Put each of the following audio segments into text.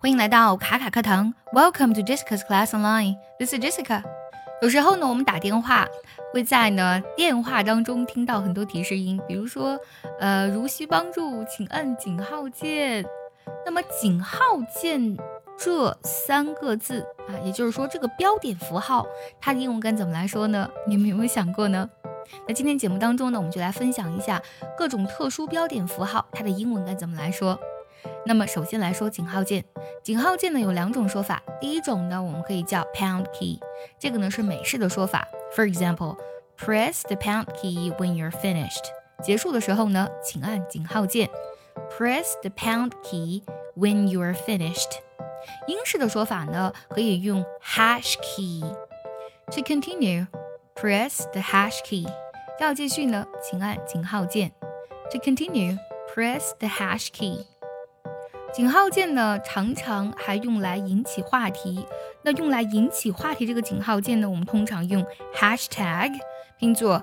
欢迎来到卡卡课堂，Welcome to Jessica's Class Online. This is Jessica. 有时候呢，我们打电话会在呢电话当中听到很多提示音，比如说，呃，如需帮助，请按井号键。那么井号键这三个字啊，也就是说这个标点符号，它的英文该怎么来说呢？你们有没有想过呢？那今天节目当中呢，我们就来分享一下各种特殊标点符号，它的英文该怎么来说。那么首先来说井号键，井号键呢有两种说法，第一种呢我们可以叫 pound key，这个呢是美式的说法。For example，press the pound key when you're finished。结束的时候呢，请按井号键。Press the pound key when you're finished。英式的说法呢可以用 hash key。To continue，press the hash key。要继续呢，请按井号键。To continue，press the hash key。 井号键呢，常常还用来引起话题。那用来引起话题这个井号键呢，我们通常用 hashtag，拼作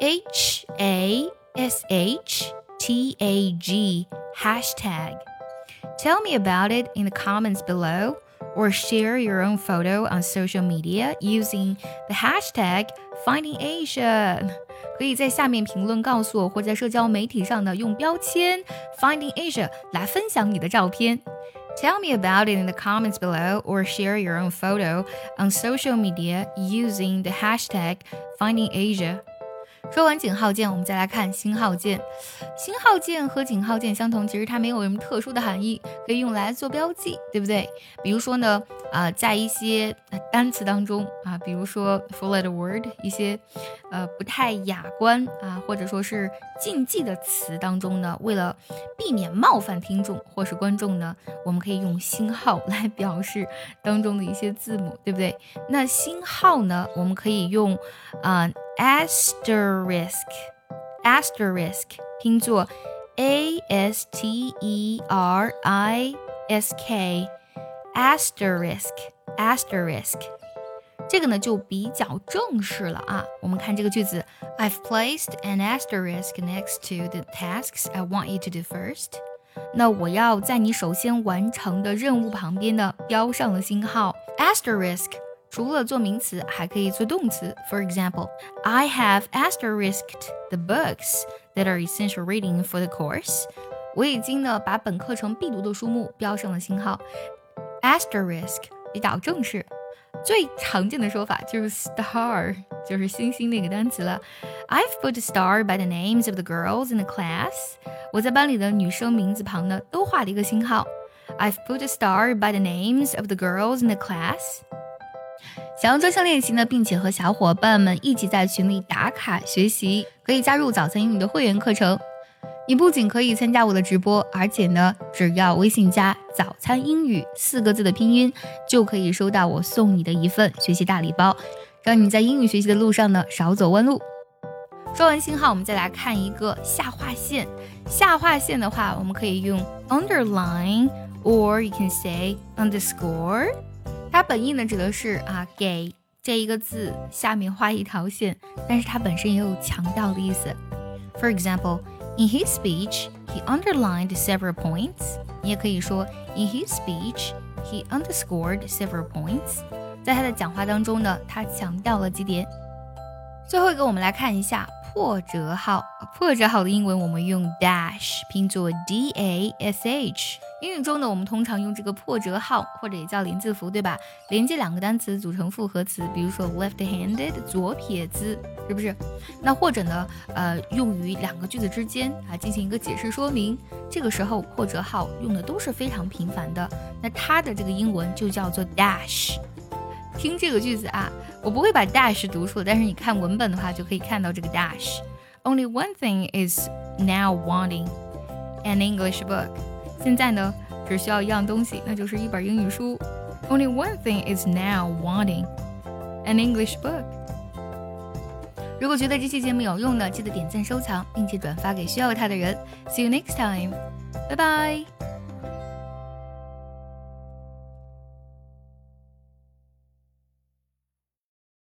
h a s h t a g hashtag。Tell me about it in the comments below, or share your own photo on social media using the hashtag FindingAsia. 可以在下面评论告诉我，或在社交媒体上呢用标签 Finding Asia 来分享你的照片。Tell me about it in the comments below or share your own photo on social media using the hashtag Finding Asia. 说完井号键，我们再来看星号键。星号键和井号键相同，其实它没有什么特殊的含义，可以用来做标记，对不对？比如说呢，啊，在一些单词当中啊，比如说 four-letter word，一些呃不太雅观啊，或者说是禁忌的词当中呢，为了避免冒犯听众或是观众呢，我们可以用星号来 表示当中的一些字母，对不对？那星号呢，我们可以用啊。asterisk asterisk 拼作 a s t e r i s k asterisk asterisk 这个呢就比较正式了啊。我们看这个句子，I've placed an asterisk next to the tasks I want you to do first。那我要在你首先完成的任务旁边呢标上了星号 asterisk。除了做名词，还可以做动词。For example, I have asterisked the books that are essential reading for the course. 我已经呢把本课程必读的书目标上了星号。Asterisk 比较正式，最常见的说法就是 star，就是星星那个单词了。I've put a star by the names of the girls in the class. 我在班里的女生名字旁呢都画了一个星号。I've put a star by the names of the girls in the class. 想要专项练习呢，并且和小伙伴们一起在群里打卡学习，可以加入早餐英语的会员课程。你不仅可以参加我的直播，而且呢，只要微信加“早餐英语”四个字的拼音，就可以收到我送你的一份学习大礼包，让你在英语学习的路上呢少走弯路。说完星号，我们再来看一个下划线。下划线的话，我们可以用 underline，or you can say underscore。它本意呢指的是啊，给这一个字下面画一条线，但是它本身也有强调的意思。For example, in his speech, he underlined several points。你也可以说 in his speech, he underscored several points。在他的讲话当中呢，他强调了几点。最后一个，我们来看一下破折号。破折号的英文我们用 dash，拼作 d a s h。英语中呢，我们通常用这个破折号，或者也叫连字符，对吧？连接两个单词组成复合词，比如说 left-handed 左撇子，是不是？那或者呢，呃，用于两个句子之间啊，进行一个解释说明。这个时候破折号用的都是非常频繁的。那它的这个英文就叫做 dash。听这个句子啊，我不会把 dash 读出，但是你看文本的话，就可以看到这个 dash。Only one thing is now wanting an English book。现在呢，只需要一样东西，那就是一本英语书。Only one thing is now wanting an English book。如果觉得这期节目有用呢，记得点赞、收藏，并且转发给需要它的人。See you next time，拜拜。